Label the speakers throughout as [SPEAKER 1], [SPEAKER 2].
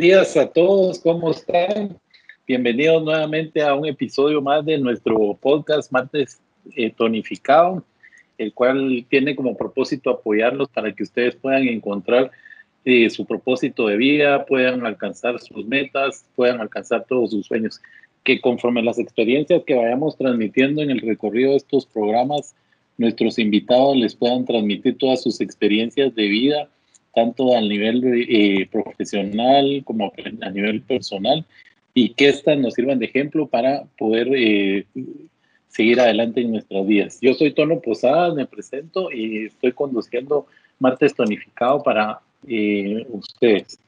[SPEAKER 1] días a todos, ¿cómo están? Bienvenidos nuevamente a un episodio más de nuestro podcast Martes eh, Tonificado, el cual tiene como propósito apoyarlos para que ustedes puedan encontrar eh, su propósito de vida, puedan alcanzar sus metas, puedan alcanzar todos sus sueños. Que conforme las experiencias que vayamos transmitiendo en el recorrido de estos programas, nuestros invitados les puedan transmitir todas sus experiencias de vida tanto a nivel eh, profesional como a nivel personal, y que éstas nos sirvan de ejemplo para poder eh, seguir adelante en nuestras vidas. Yo soy Tono Posadas, me presento y estoy conduciendo Martes Tonificado para eh, ustedes.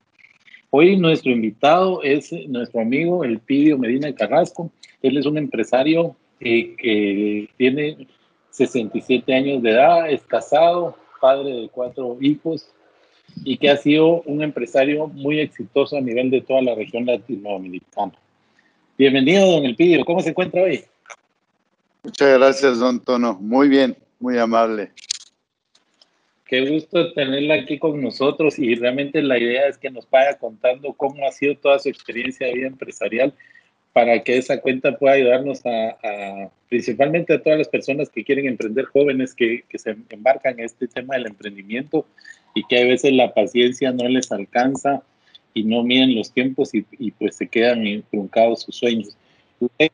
[SPEAKER 1] Hoy nuestro invitado es nuestro amigo Elpidio Medina Carrasco. Él es un empresario que tiene 67 años de edad, es casado, padre de cuatro hijos, y que ha sido un empresario muy exitoso a nivel de toda la región latinoamericana. Bienvenido, don Elpidio. ¿Cómo se encuentra hoy?
[SPEAKER 2] Muchas gracias, don Tono. Muy bien, muy amable.
[SPEAKER 1] Qué gusto tenerla aquí con nosotros y realmente la idea es que nos vaya contando cómo ha sido toda su experiencia de vida empresarial para que esa cuenta pueda ayudarnos a, principalmente a todas las personas que quieren emprender, jóvenes que, que se embarcan en este tema del emprendimiento y que a veces la paciencia no les alcanza y no miden los tiempos y, y pues se quedan truncados sus sueños.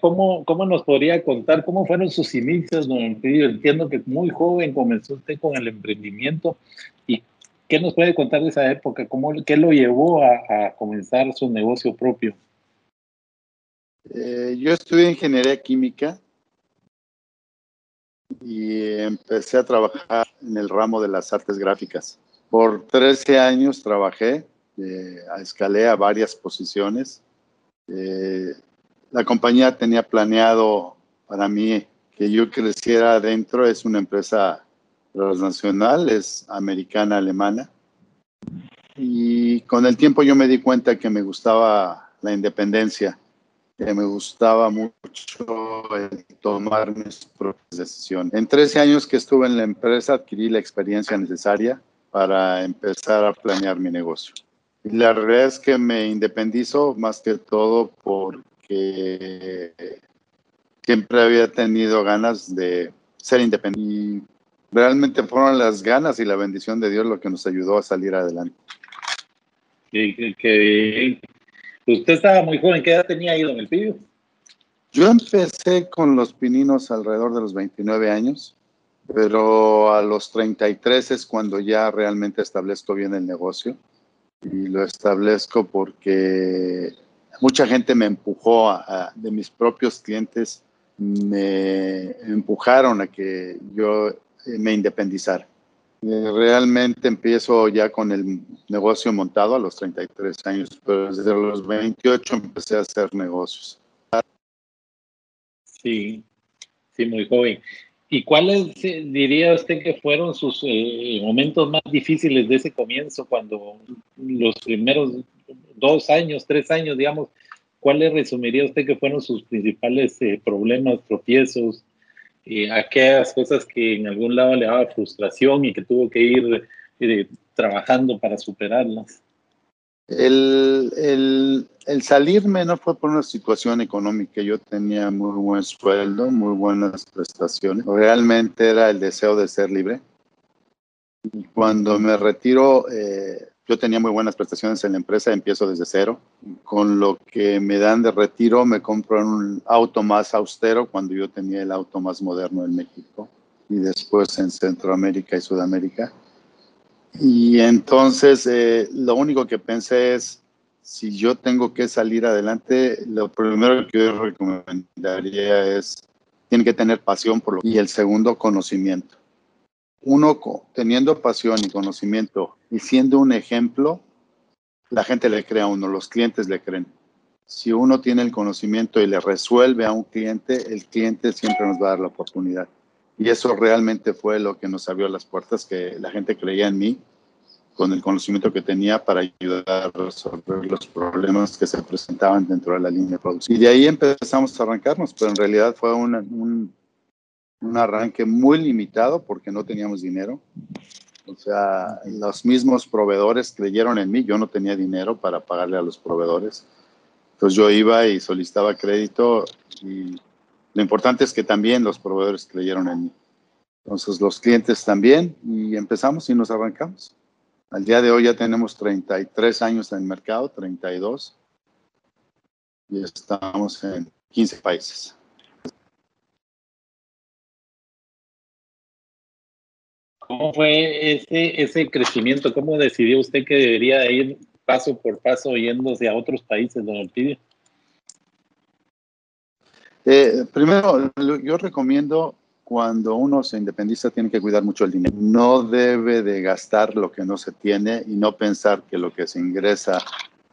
[SPEAKER 1] cómo, cómo nos podría contar cómo fueron sus inicios, don Entiendo que muy joven comenzó usted con el emprendimiento y ¿qué nos puede contar de esa época? ¿Cómo, ¿Qué lo llevó a, a comenzar su negocio propio?
[SPEAKER 2] Eh, yo estudié ingeniería química y empecé a trabajar en el ramo de las artes gráficas. Por 13 años trabajé, eh, escalé a varias posiciones. Eh, la compañía tenía planeado para mí que yo creciera adentro. Es una empresa transnacional, es americana, alemana. Y con el tiempo yo me di cuenta que me gustaba la independencia, que me gustaba mucho tomar mis propias decisiones. En 13 años que estuve en la empresa adquirí la experiencia necesaria para empezar a planear mi negocio. Y la realidad es que me independizo más que todo porque siempre había tenido ganas de ser independiente. Y realmente fueron las ganas y la bendición de Dios lo que nos ayudó a salir adelante.
[SPEAKER 1] Que, usted estaba muy joven, ¿qué edad tenía ahí, don Elpidio?
[SPEAKER 2] Yo empecé con los pininos alrededor de los 29 años pero a los 33 es cuando ya realmente establezco bien el negocio y lo establezco porque mucha gente me empujó, a, de mis propios clientes me empujaron a que yo me independizara. Realmente empiezo ya con el negocio montado a los 33 años, pero desde los 28 empecé a hacer negocios.
[SPEAKER 1] Sí, sí, muy joven. ¿Y cuáles eh, diría usted que fueron sus eh, momentos más difíciles de ese comienzo, cuando los primeros dos años, tres años, digamos, cuáles resumiría usted que fueron sus principales eh, problemas, tropiezos, aquellas cosas que en algún lado le daba frustración y que tuvo que ir trabajando para superarlas?
[SPEAKER 2] El, el, el, salirme no fue por una situación económica. Yo tenía muy buen sueldo, muy buenas prestaciones. Realmente era el deseo de ser libre. Y cuando me retiro, eh, yo tenía muy buenas prestaciones en la empresa, empiezo desde cero. Con lo que me dan de retiro, me compro un auto más austero cuando yo tenía el auto más moderno en México y después en Centroamérica y Sudamérica. Y entonces eh, lo único que pensé es, si yo tengo que salir adelante, lo primero que yo recomendaría es, tiene que tener pasión por lo y el segundo, conocimiento. Uno teniendo pasión y conocimiento y siendo un ejemplo, la gente le cree a uno, los clientes le creen. Si uno tiene el conocimiento y le resuelve a un cliente, el cliente siempre nos va a dar la oportunidad. Y eso realmente fue lo que nos abrió las puertas, que la gente creía en mí con el conocimiento que tenía para ayudar a resolver los problemas que se presentaban dentro de la línea de producción. Y de ahí empezamos a arrancarnos, pero en realidad fue un, un arranque muy limitado porque no teníamos dinero. O sea, los mismos proveedores creyeron en mí, yo no tenía dinero para pagarle a los proveedores. Entonces yo iba y solicitaba crédito y lo importante es que también los proveedores creyeron en mí. Entonces los clientes también y empezamos y nos arrancamos. Al día de hoy ya tenemos 33 años en el mercado, 32, y estamos en 15 países.
[SPEAKER 1] ¿Cómo fue ese, ese crecimiento? ¿Cómo decidió usted que debería ir paso por paso yéndose a otros países, don Elpidio?
[SPEAKER 2] Eh, primero, yo recomiendo cuando uno se independiza tiene que cuidar mucho el dinero. No debe de gastar lo que no se tiene y no pensar que lo que se ingresa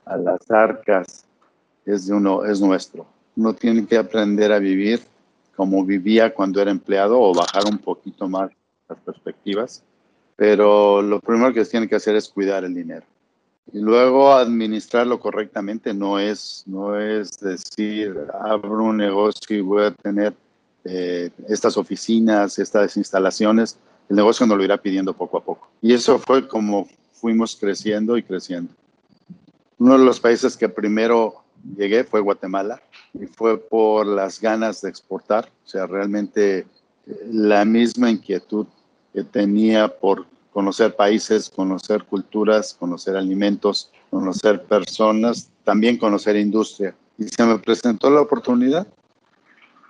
[SPEAKER 2] a las arcas es de uno, es nuestro. Uno tiene que aprender a vivir como vivía cuando era empleado o bajar un poquito más las perspectivas, pero lo primero que se tiene que hacer es cuidar el dinero. Y luego administrarlo correctamente no es, no es decir, abro un negocio y voy a tener eh, estas oficinas, estas instalaciones. El negocio nos lo irá pidiendo poco a poco. Y eso fue como fuimos creciendo y creciendo. Uno de los países que primero llegué fue Guatemala y fue por las ganas de exportar, o sea, realmente la misma inquietud que tenía por conocer países, conocer culturas, conocer alimentos, conocer personas, también conocer industria. Y se me presentó la oportunidad.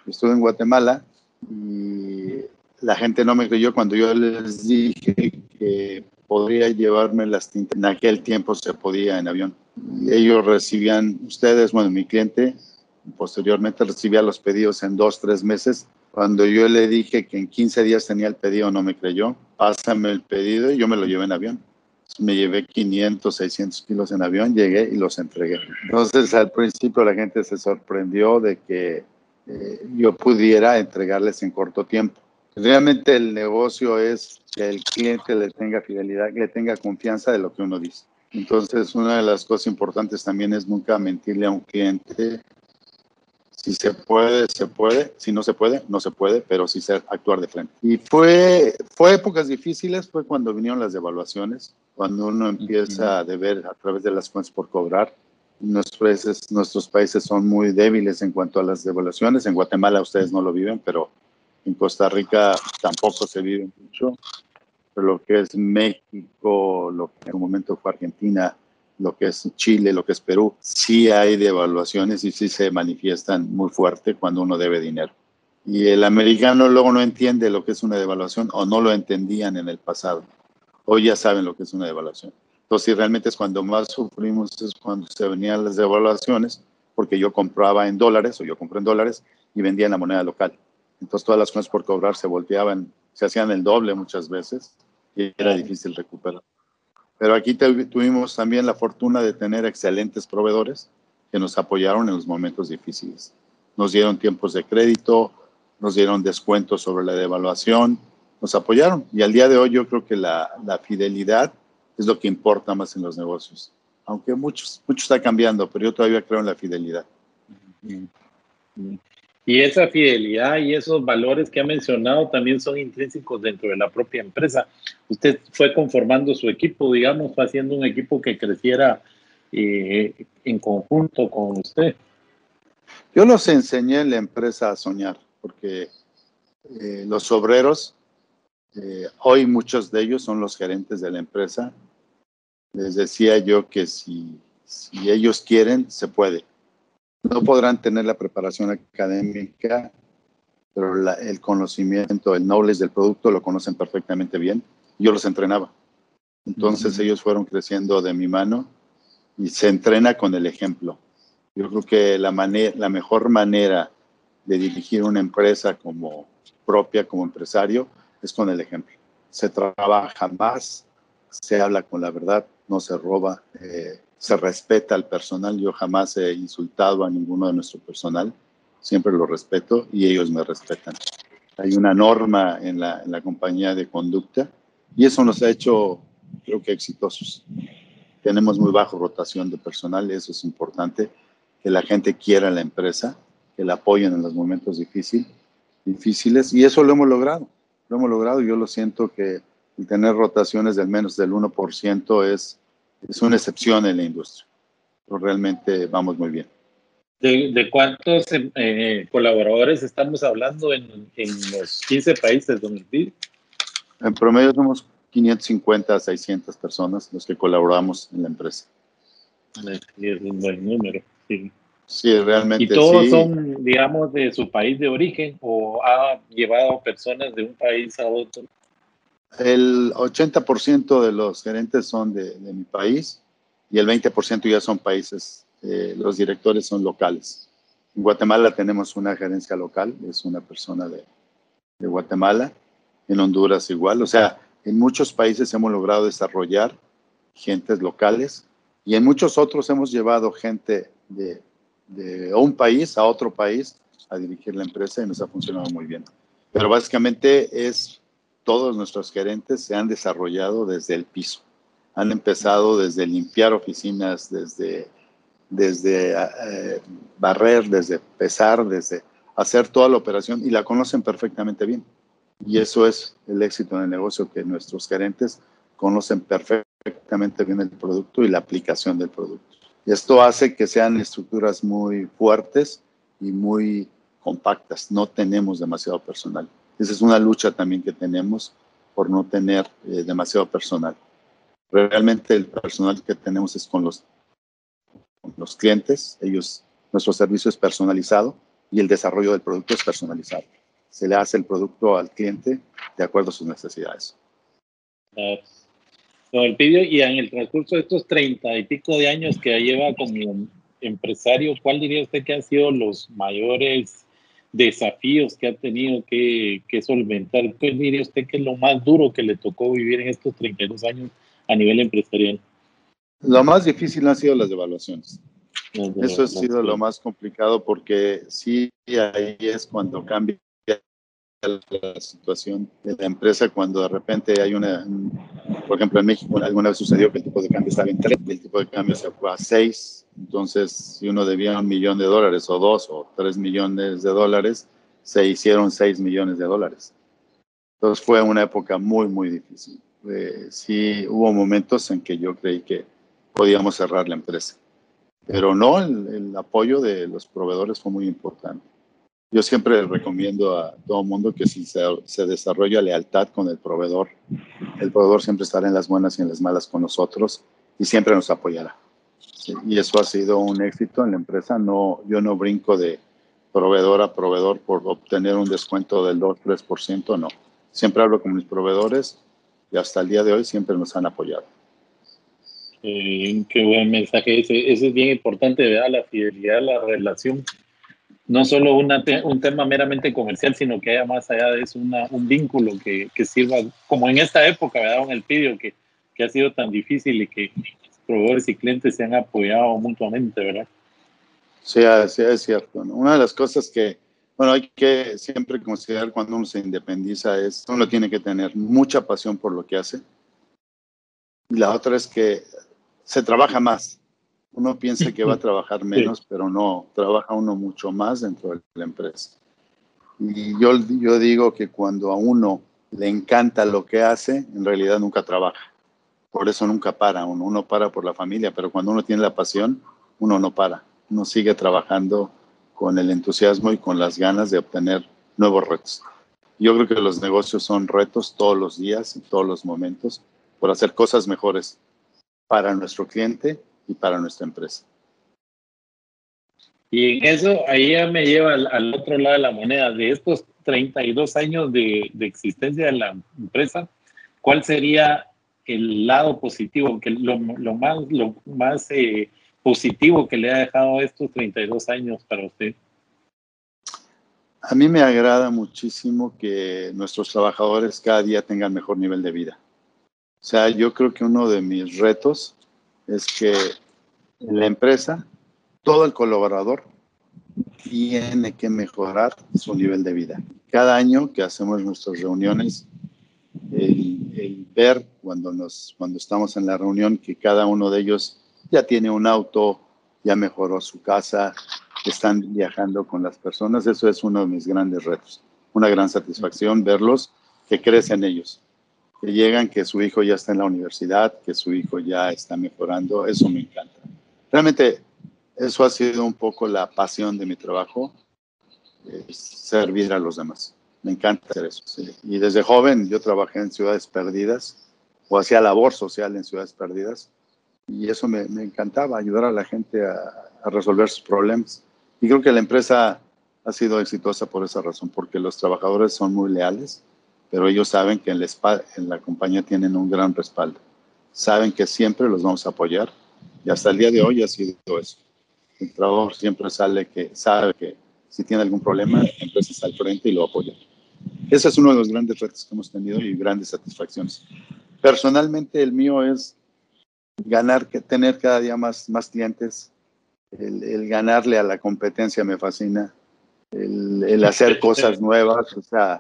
[SPEAKER 2] Estuve en Guatemala y la gente no me creyó cuando yo les dije que podría llevarme las tintas. En aquel tiempo se podía en avión. Ellos recibían, ustedes, bueno, mi cliente, posteriormente recibía los pedidos en dos, tres meses cuando yo le dije que en 15 días tenía el pedido, no me creyó. Pásame el pedido y yo me lo llevé en avión. Me llevé 500, 600 kilos en avión, llegué y los entregué. Entonces al principio la gente se sorprendió de que eh, yo pudiera entregarles en corto tiempo. Realmente el negocio es que el cliente le tenga fidelidad, que le tenga confianza de lo que uno dice. Entonces, una de las cosas importantes también es nunca mentirle a un cliente si se puede, se puede. Si no se puede, no se puede, pero sí se actuar de frente. Y fue, fue épocas difíciles, fue cuando vinieron las devaluaciones, cuando uno empieza a deber a través de las cuentas por cobrar. Nuestros países, nuestros países son muy débiles en cuanto a las devaluaciones. En Guatemala ustedes no lo viven, pero en Costa Rica tampoco se vive mucho. Pero lo que es México, lo que en un momento fue Argentina, lo que es Chile, lo que es Perú, sí hay devaluaciones y sí se manifiestan muy fuerte cuando uno debe dinero. Y el americano luego no entiende lo que es una devaluación o no lo entendían en el pasado. Hoy ya saben lo que es una devaluación. Entonces, si realmente es cuando más sufrimos, es cuando se venían las devaluaciones, porque yo compraba en dólares o yo compré en dólares y vendía en la moneda local. Entonces, todas las cosas por cobrar se volteaban, se hacían el doble muchas veces y era difícil recuperar. Pero aquí tuvimos también la fortuna de tener excelentes proveedores que nos apoyaron en los momentos difíciles. Nos dieron tiempos de crédito, nos dieron descuentos sobre la devaluación, nos apoyaron. Y al día de hoy yo creo que la, la fidelidad es lo que importa más en los negocios. Aunque muchos, mucho está cambiando, pero yo todavía creo en la fidelidad.
[SPEAKER 1] Y esa fidelidad y esos valores que ha mencionado también son intrínsecos dentro de la propia empresa. Usted fue conformando su equipo, digamos, fue haciendo un equipo que creciera eh, en conjunto con usted.
[SPEAKER 2] Yo los enseñé en la empresa a soñar, porque eh, los obreros, eh, hoy muchos de ellos son los gerentes de la empresa. Les decía yo que si, si ellos quieren, se puede no podrán tener la preparación académica, pero el conocimiento, el knowledge del producto lo conocen perfectamente bien. Yo los entrenaba. Entonces ellos fueron creciendo de mi mano y se entrena con el ejemplo. Yo creo que la, la mejor manera de dirigir una empresa como propia, como empresario, es con el ejemplo. Se trabaja más, se habla con la verdad, no se roba. Eh, se respeta al personal. Yo jamás he insultado a ninguno de nuestro personal, siempre lo respeto y ellos me respetan. Hay una norma en la, en la compañía de conducta y eso nos ha hecho, creo que, exitosos. Tenemos muy baja rotación de personal, eso es importante, que la gente quiera la empresa, que la apoyen en los momentos difícil, difíciles y eso lo hemos logrado. Lo hemos logrado. Yo lo siento que el tener rotaciones del menos del 1% es, es una excepción en la industria. Pero realmente vamos muy bien.
[SPEAKER 1] ¿De, cuántos eh, colaboradores estamos hablando en, en, los 15 países donde vive?
[SPEAKER 2] En promedio somos 550 a 600 personas los que colaboramos en la empresa.
[SPEAKER 1] Sí, es un buen número, sí.
[SPEAKER 2] Sí, realmente.
[SPEAKER 1] ¿Y todos son, digamos, de su país de origen o ha llevado personas de un país a otro?
[SPEAKER 2] El 80% de los gerentes son de, mi país y el 20% ya son países, eh, los directores son locales. En Guatemala tenemos una gerencia local, es una persona de, de Guatemala, en Honduras igual, o sea, en muchos países hemos logrado desarrollar gentes locales y en muchos otros hemos llevado gente de, de un país a otro país a dirigir la empresa y nos ha funcionado muy bien. Pero básicamente es todos nuestros gerentes se han desarrollado desde el piso. Han empezado desde limpiar oficinas, desde, desde eh, barrer, desde pesar, desde hacer toda la operación y la conocen perfectamente bien. Y eso es el éxito en el negocio, que nuestros gerentes conocen perfectamente bien el producto y la aplicación del producto. Y esto hace que sean estructuras muy fuertes y muy compactas. No tenemos demasiado personal. Esa es una lucha también que tenemos por no tener eh, demasiado personal. Realmente el personal que tenemos es con los, con los clientes. Ellos, nuestro servicio es personalizado y el desarrollo del producto es personalizado. Se le hace el producto al cliente de acuerdo a sus necesidades.
[SPEAKER 1] el pidió y en el transcurso de estos treinta y pico de años que lleva como empresario, ¿cuál diría usted que han sido los mayores desafíos que ha tenido que, solventar. ¿Qué diría usted que es lo más duro que le tocó vivir en estos 32 años a nivel empresarial?
[SPEAKER 2] Lo más difícil han sido las devaluaciones. Eso ha sido lo más complicado porque sí, ahí es cuando cambia la situación de la empresa cuando de repente hay una, por ejemplo en México alguna vez sucedió que el tipo de cambio estaba en 3, el tipo de cambio se fue a 6, entonces si uno debía un millón de dólares o dos o tres millones de dólares, se hicieron 6 millones de dólares. Entonces fue una época muy, muy difícil. Eh, sí hubo momentos en que yo creí que podíamos cerrar la empresa, pero no, el, el apoyo de los proveedores fue muy importante yo siempre recomiendo a todo mundo que si se, se, desarrolla lealtad con el proveedor, el proveedor siempre estará en las buenas y en las malas con nosotros y siempre nos apoyará. y eso ha sido un éxito en la empresa. No, yo no brinco de proveedor a proveedor por obtener un descuento del 2-3%, no. Siempre hablo con mis proveedores y hasta el día de hoy siempre nos han apoyado.
[SPEAKER 1] qué buen mensaje ese. Es bien importante, ¿verdad? La fidelidad, la relación no solo un tema meramente comercial, sino que haya más allá de eso un vínculo que, sirva, como en esta época, ¿verdad? En el pidio, que, que ha sido tan difícil y que proveedores y clientes se han apoyado mutuamente, ¿verdad?
[SPEAKER 2] Sí, sí es cierto. Una de las cosas que, bueno, hay que siempre considerar cuando uno se independiza es, uno tiene que tener mucha pasión por lo que hace. Y la otra es que se trabaja más. Uno piensa que va a trabajar menos, pero no, trabaja uno mucho más dentro de la empresa. Y yo, yo digo que cuando a uno le encanta lo que hace, en realidad nunca trabaja. Por eso nunca para uno. Uno para por la familia, pero cuando uno tiene la pasión, uno no para. Uno sigue trabajando con el entusiasmo y con las ganas de obtener nuevos retos. Yo creo que los negocios son retos todos los días, en todos los momentos, por hacer cosas mejores para nuestro cliente y para nuestra empresa.
[SPEAKER 1] Y en eso, ahí ya me lleva al, otro lado de la moneda. De estos 32 años de, de, existencia de la empresa, ¿cuál sería el lado positivo, que lo, lo más, lo más eh, positivo que le ha dejado estos 32 años para usted?
[SPEAKER 2] A mí me agrada muchísimo que nuestros trabajadores cada día tengan mejor nivel de vida. O sea, yo creo que uno de mis retos es que en la empresa todo el colaborador tiene que mejorar su nivel de vida. Cada año que hacemos nuestras reuniones, el, ver cuando, nos, cuando estamos en la reunión que cada uno de ellos ya tiene un auto, ya mejoró su casa, están viajando con las personas, eso es uno de mis grandes retos. Una gran satisfacción verlos que crecen ellos, que llegan, que su hijo ya está en la universidad, que su hijo ya está mejorando, eso me encanta. Realmente eso ha sido un poco la pasión de mi trabajo, servir a los demás. Me encanta hacer eso. Y desde joven yo trabajé en ciudades perdidas o hacía labor social en ciudades perdidas y eso me, me encantaba, ayudar a la gente a, a, resolver sus problemas. Y creo que la empresa ha sido exitosa por esa razón, porque los trabajadores son muy leales, pero ellos saben que en la, en compañía tienen un gran respaldo. Saben que siempre los vamos a apoyar y hasta el día de hoy ha sido eso. El trabajador siempre sale que sabe que si tiene algún problema, la empresa está al frente y lo apoya. Ese es uno de los grandes retos que hemos tenido y grandes satisfacciones. Personalmente, el mío es ganar, tener cada día más, más clientes, el, el ganarle a la competencia me fascina, el, el, hacer cosas nuevas, o sea,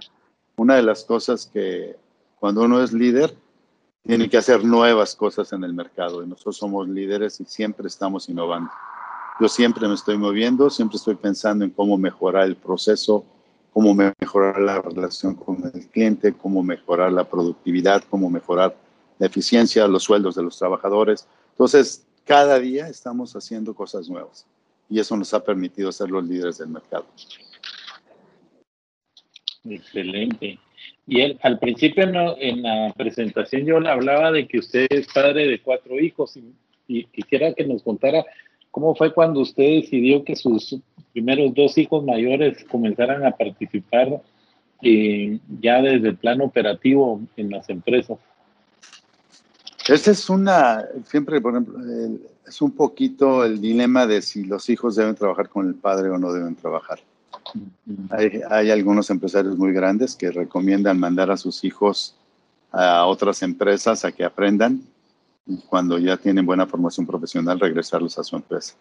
[SPEAKER 2] una de las cosas que cuando uno es líder, tiene que hacer nuevas cosas en el mercado y nosotros somos líderes y siempre estamos innovando. Yo siempre me estoy moviendo, siempre estoy pensando en cómo mejorar el proceso, cómo mejorar la relación con el cliente, cómo mejorar la productividad, cómo mejorar la eficiencia, los sueldos de los trabajadores. Entonces, cada día estamos haciendo cosas nuevas y eso nos ha permitido ser los líderes del mercado.
[SPEAKER 1] Excelente. Y él, al principio no, en la presentación yo le hablaba de que usted es padre de cuatro hijos y, quisiera que nos contara ¿Cómo fue cuando usted decidió que sus primeros dos hijos mayores comenzaran a participar eh, ya desde el plano operativo en las empresas?
[SPEAKER 2] Esta es una, siempre, por ejemplo, es un poquito el dilema de si los hijos deben trabajar con el padre o no deben trabajar. Hay, hay, algunos empresarios muy grandes que recomiendan mandar a sus hijos a otras empresas a que aprendan y cuando ya tienen buena formación profesional regresarlos a su empresa.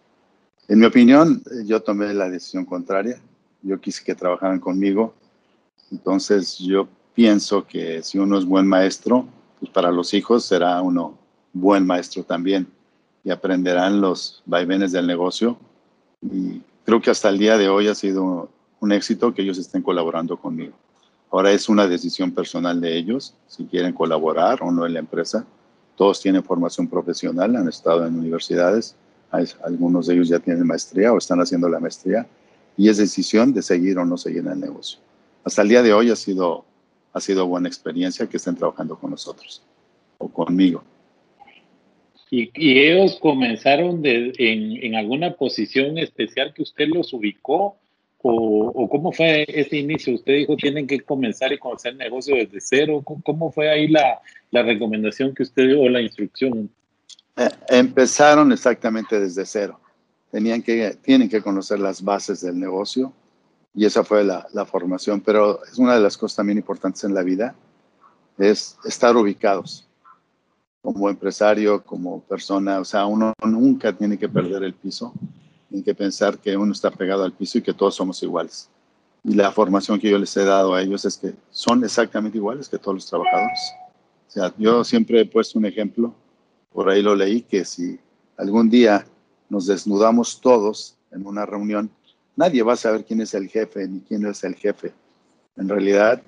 [SPEAKER 2] En mi opinión, yo tomé la decisión contraria. Yo quise que trabajaran conmigo. Entonces yo pienso que si uno es buen maestro, pues para los hijos será uno buen maestro también y aprenderán los vaivenes del negocio. Y creo que hasta el día de hoy ha sido un éxito que ellos estén colaborando conmigo. Ahora es una decisión personal de ellos si quieren colaborar o no en la empresa todos tienen formación profesional, han estado en universidades, algunos de ellos ya tienen maestría o están haciendo la maestría y es decisión de seguir o no seguir en el negocio. Hasta el día de hoy ha sido, ha sido buena experiencia que estén trabajando con nosotros o conmigo.
[SPEAKER 1] ¿Y, y ellos comenzaron de, en, en, alguna posición especial que usted los ubicó? O, ¿O, cómo fue ese inicio? Usted dijo tienen que comenzar y conocer negocio desde cero. ¿Cómo fue ahí la, la recomendación que usted dio o la instrucción?
[SPEAKER 2] Eh, empezaron exactamente desde cero. Tenían que, tienen que conocer las bases del negocio y esa fue la, la, formación. Pero es una de las cosas también importantes en la vida, es estar ubicados como empresario, como persona. O sea, uno nunca tiene que perder el piso, tiene que pensar que uno está pegado al piso y que todos somos iguales. Y la formación que yo les he dado a ellos es que son exactamente iguales que todos los trabajadores o sea, yo siempre he puesto un ejemplo, por ahí lo leí, que si algún día nos desnudamos todos en una reunión, nadie va a saber quién es el jefe ni quién es el jefe. En realidad,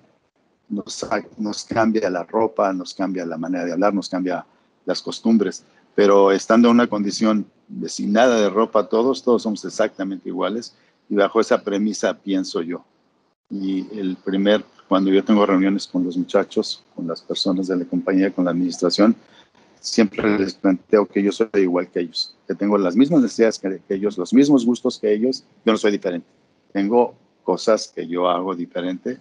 [SPEAKER 2] nos, nos cambia la ropa, nos cambia la manera de hablar, nos cambia las costumbres, pero estando en una condición de sin nada de ropa todos, todos somos exactamente iguales y bajo esa premisa pienso yo. Y el primer cuando yo tengo reuniones con los muchachos, con las personas de la compañía, con la administración, siempre les planteo que yo soy igual que ellos, que tengo las mismas necesidades que, ellos, los mismos gustos que ellos, yo no soy diferente. Tengo cosas que yo hago diferente,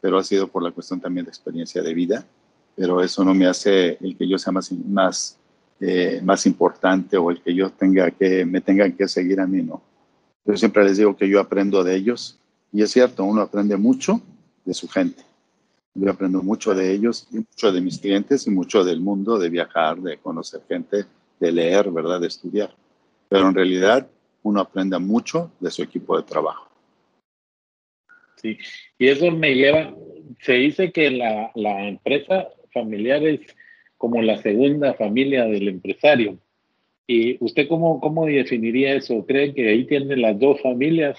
[SPEAKER 2] pero ha sido por la cuestión también de experiencia de vida, pero eso no me hace el que yo sea más, más, eh, más importante o el que yo tenga que, me tengan que seguir a mí, no. Yo siempre les digo que yo aprendo de ellos y es cierto, uno aprende mucho de su gente. Yo aprendo mucho de ellos, y mucho de mis clientes y mucho del mundo, de viajar, de conocer gente, de leer, ¿verdad? De estudiar. Pero en realidad uno aprende mucho de su equipo de trabajo.
[SPEAKER 1] Sí, y eso me lleva, se dice que la, la empresa familiar es como la segunda familia del empresario. ¿Y usted cómo, cómo definiría eso? ¿Cree que ahí tienen las dos familias?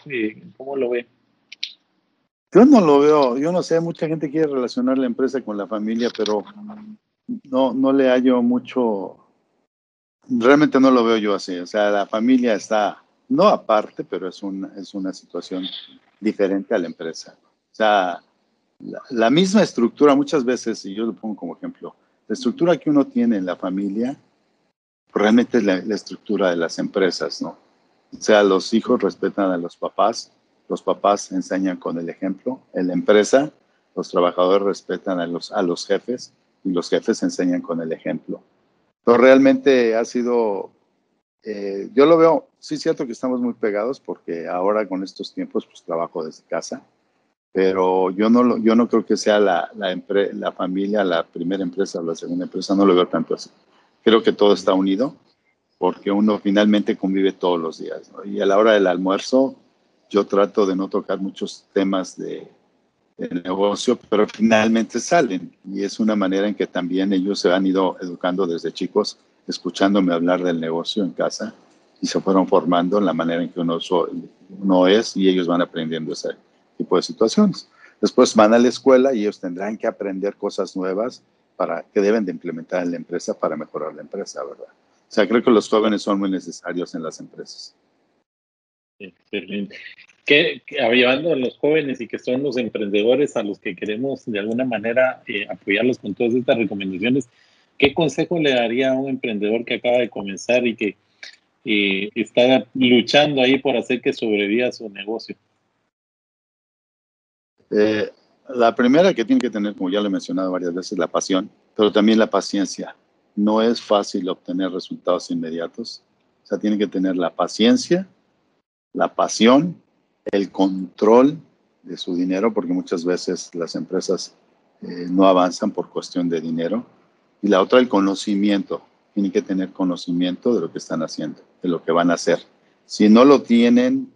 [SPEAKER 1] ¿Cómo lo ve?
[SPEAKER 2] Yo no lo veo, yo no sé, mucha gente quiere relacionar la empresa con la familia, pero no, no le hallo mucho, realmente no lo veo yo así. O sea, la familia está, no aparte, pero es una, es una situación diferente a la empresa. O sea, la, misma estructura muchas veces, y yo lo pongo como ejemplo, la estructura que uno tiene en la familia realmente es la, estructura de las empresas, ¿no? O sea, los hijos respetan a los papás, los papás enseñan con el ejemplo, en la empresa los trabajadores respetan a los, a los jefes y los jefes enseñan con el ejemplo. Entonces, realmente ha sido, eh, yo lo veo, sí es cierto que estamos muy pegados porque ahora con estos tiempos pues trabajo desde casa, pero yo no, yo no creo que sea la, la, la familia, la primera empresa o la segunda empresa, no lo veo tanto así. Creo que todo está unido porque uno finalmente convive todos los días. Y a la hora del almuerzo, yo trato de no tocar muchos temas de, de, negocio, pero finalmente salen. Y es una manera en que también ellos se han ido educando desde chicos, escuchándome hablar del negocio en casa y se fueron formando en la manera en que uno, uno es y ellos van aprendiendo ese tipo de situaciones. Después van a la escuela y ellos tendrán que aprender cosas nuevas para que deben de implementar en la empresa para mejorar la empresa, ¿verdad? O sea, creo que los jóvenes son muy necesarios en las empresas.
[SPEAKER 1] Excelente. Que, llevando a los jóvenes y que son los emprendedores a los que queremos de alguna manera eh, apoyarlos con todas estas recomendaciones, ¿qué consejo le daría a un emprendedor que acaba de comenzar y que eh, está luchando ahí por hacer que sobreviva su negocio?
[SPEAKER 2] Eh, la primera que tiene que tener, como ya lo he mencionado varias veces, la pasión, pero también la paciencia. No es fácil obtener resultados inmediatos. O sea, tiene que tener la paciencia, la pasión, el control de su dinero, porque muchas veces las empresas eh, no avanzan por cuestión de dinero. Y la otra, el conocimiento. Tienen que tener conocimiento de lo que están haciendo, de lo que van a hacer. Si no lo tienen,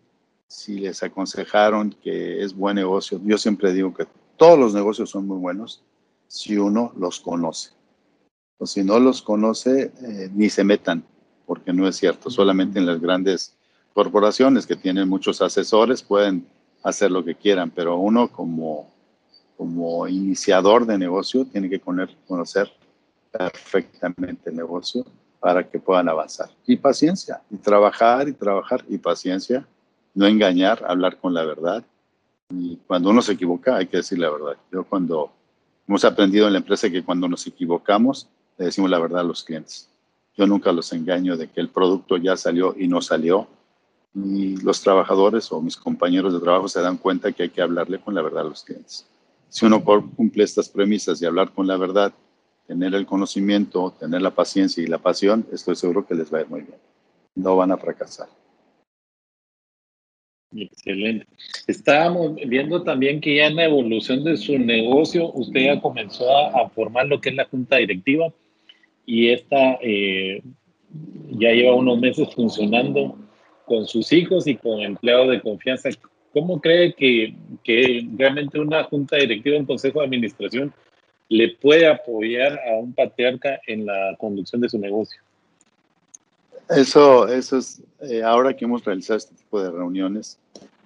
[SPEAKER 2] si les aconsejaron que es buen negocio, yo siempre digo que todos los negocios son muy buenos si uno los conoce. O si no los conoce, eh, ni se metan, porque no es cierto. Solamente en las grandes corporaciones que tienen muchos asesores pueden hacer lo que quieran, pero uno como, como iniciador de negocio tiene que conocer perfectamente el negocio para que puedan avanzar. Y paciencia, y trabajar y trabajar y paciencia no engañar, hablar con la verdad. Y cuando uno se equivoca, hay que decir la verdad. Yo cuando hemos aprendido en la empresa que cuando nos equivocamos, le decimos la verdad a los clientes. Yo nunca los engaño de que el producto ya salió y no salió. Y los trabajadores o mis compañeros de trabajo se dan cuenta que hay que hablarle con la verdad a los clientes. Si uno cumple estas premisas de hablar con la verdad, tener el conocimiento, tener la paciencia y la pasión, estoy seguro que les va a ir muy bien. No van a fracasar.
[SPEAKER 1] Excelente. Estábamos viendo también que ya en la evolución de su negocio, usted ya comenzó a, formar lo que es la junta directiva y esta eh, ya lleva unos meses funcionando con sus hijos y con empleados de confianza. ¿Cómo cree que, que realmente una junta directiva, un consejo de administración, le puede apoyar a un patriarca en la conducción de su negocio?
[SPEAKER 2] Eso, eso es, eh, ahora que hemos realizado este tipo de reuniones,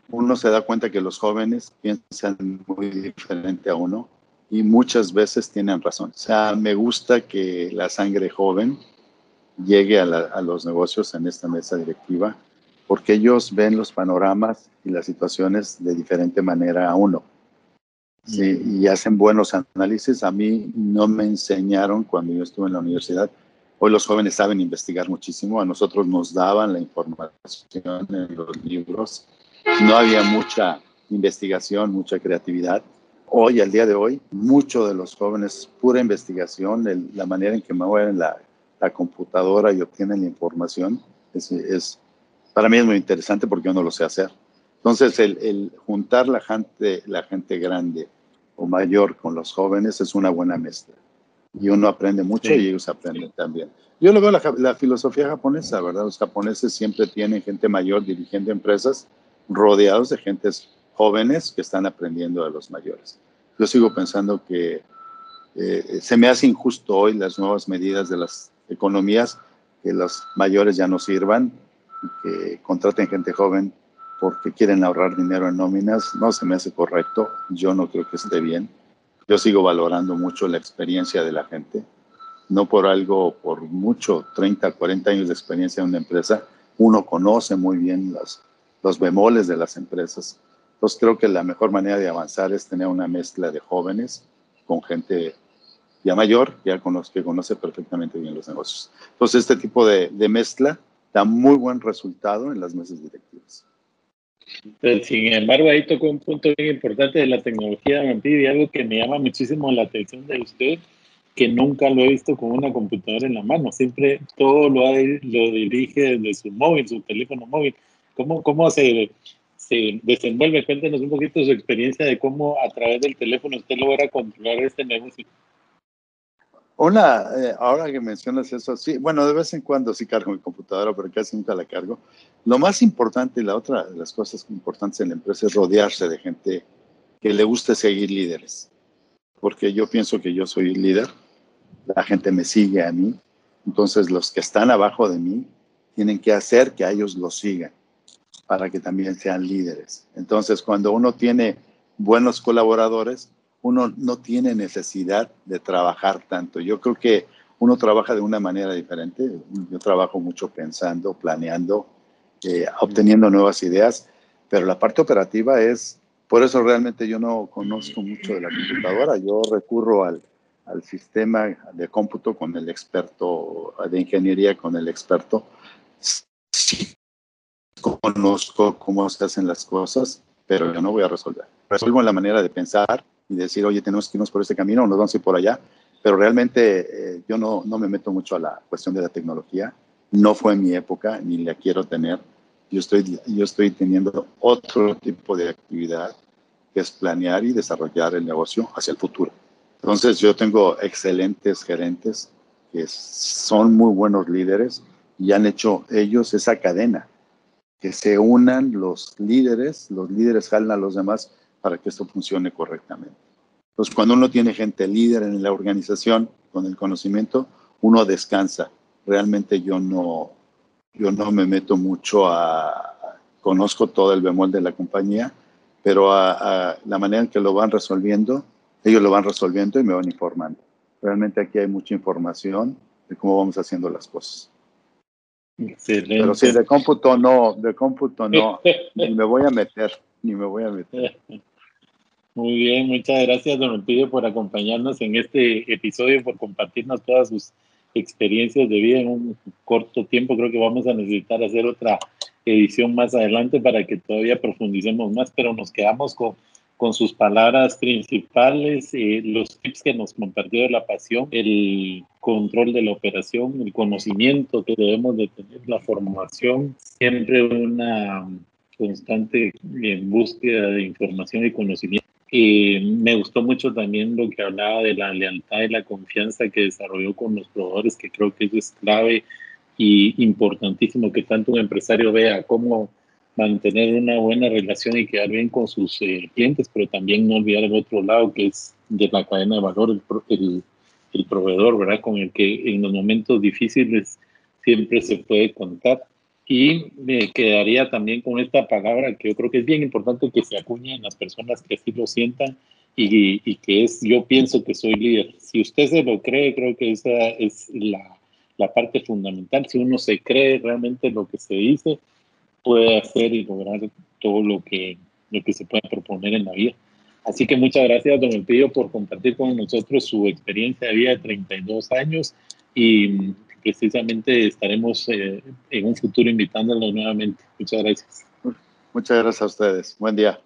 [SPEAKER 2] uno se da cuenta que los jóvenes piensan muy diferente a uno y muchas veces tienen razón. O sea, me gusta que la sangre joven llegue a, a los negocios en esta mesa directiva porque ellos ven los panoramas y las situaciones de diferente manera a uno. Sí, y hacen buenos análisis. A mí no me enseñaron cuando yo estuve en la universidad Hoy los jóvenes saben investigar muchísimo, a nosotros nos daban la información en los libros, no había mucha investigación, mucha creatividad. Hoy, al día de hoy, mucho de los jóvenes, pura investigación, la manera en que mueven la, computadora y obtienen la información, es, para mí es muy interesante porque yo no lo sé hacer. Entonces, el juntar la gente, la gente grande o mayor con los jóvenes es una buena mezcla y uno aprende mucho y ellos aprenden también. Yo lo veo la, la, filosofía japonesa, ¿verdad? Los japoneses siempre tienen gente mayor dirigiendo empresas rodeados de gentes jóvenes que están aprendiendo de los mayores. Yo sigo pensando que eh, se me hace injusto hoy las nuevas medidas de las economías, que los mayores ya no sirvan, que contraten gente joven porque quieren ahorrar dinero en nóminas, no se me hace correcto, yo no creo que esté bien yo sigo valorando mucho la experiencia de la gente no por algo, por mucho, 30, 40 años de experiencia en una empresa, uno conoce muy bien los, los bemoles de las empresas. Entonces creo que la mejor manera de avanzar es tener una mezcla de jóvenes con gente ya mayor, ya conoce, que conoce perfectamente bien los negocios. Entonces este tipo de, de mezcla da muy buen resultado en las mesas directivas.
[SPEAKER 1] Sin embargo, ahí tocó un punto bien importante de la tecnología y algo que me llama muchísimo la atención de usted, que nunca lo he visto con una computadora en la mano, siempre todo lo, lo dirige desde su móvil, su teléfono móvil. ¿Cómo, cómo se, se desenvuelve? Cuéntenos un poquito su experiencia de cómo a través del teléfono usted logra controlar este negocio.
[SPEAKER 2] Una, eh, ahora que mencionas eso, sí, bueno, de vez en cuando sí cargo mi computadora, pero casi nunca la cargo. Lo más importante la otra de las cosas importantes en la empresa es rodearse de gente que le guste seguir líderes, porque yo pienso que yo soy líder, la gente me sigue a mí, entonces los que están abajo de mí tienen que hacer que a ellos lo sigan para que también sean líderes. Entonces, cuando uno tiene buenos colaboradores, uno no tiene necesidad de trabajar tanto. Yo creo que uno trabaja de una manera diferente. Yo trabajo mucho pensando, planeando, eh, obteniendo nuevas ideas, pero la parte operativa es, por eso realmente yo no conozco mucho de la computadora. Yo recurro al, al sistema de cómputo con el experto, de ingeniería con el experto. Sí, conozco cómo se hacen las cosas, pero yo no voy a resolver. Resuelvo la manera de pensar, y decir, oye, tenemos que irnos por este camino o nos vamos a ir por allá. Pero realmente eh, yo no, no me meto mucho a la cuestión de la tecnología. No fue mi época, ni la quiero tener. Yo estoy, yo estoy teniendo otro tipo de actividad, que es planear y desarrollar el negocio hacia el futuro. Entonces yo tengo excelentes gerentes que son muy buenos líderes y han hecho ellos esa cadena, que se unan los líderes, los líderes jalan a los demás para que esto funcione correctamente. Entonces, cuando uno tiene gente líder en la organización con el conocimiento, uno descansa. Realmente yo no, yo no me meto mucho a, conozco todo el bemol de la compañía, pero a, la manera en que lo van resolviendo, ellos lo van resolviendo y me van informando. Realmente aquí hay mucha información de cómo vamos haciendo las cosas. Pero sí, de cómputo no, de cómputo no, ni me voy a meter, ni me voy a meter.
[SPEAKER 1] Muy bien, muchas gracias, don Elpidio, por acompañarnos en este episodio, por compartirnos todas sus experiencias de vida en un corto tiempo. Creo que vamos a necesitar hacer otra edición más adelante para que todavía profundicemos más, pero nos quedamos con, con sus palabras principales, eh, los tips que nos compartió la pasión, el control de la operación, el conocimiento que debemos de tener, la formación, siempre una constante en búsqueda de información y conocimiento y me gustó mucho también lo que hablaba de la lealtad y la confianza que desarrolló con los proveedores, que creo que eso es clave y importantísimo que tanto un empresario vea cómo mantener una buena relación y quedar bien con sus eh, clientes, pero también no olvidar el otro lado que es de la cadena de valor, el, el, el proveedor, ¿verdad? Con el que en los momentos difíciles siempre se puede contar. Y me quedaría también con esta palabra que yo creo que es bien importante que se acuñe en las personas que así lo sientan y, y, que es yo pienso que soy líder. Si usted se lo cree, creo que esa es la, la parte fundamental. Si uno se cree realmente lo que se dice, puede hacer y lograr todo lo que, lo que se puede proponer en la vida. Así que muchas gracias, don Elpidio, por compartir con nosotros su experiencia de vida de 32 años y precisamente estaremos eh, en un futuro invitándolo nuevamente. Muchas gracias.
[SPEAKER 2] Muchas gracias a ustedes. Buen día.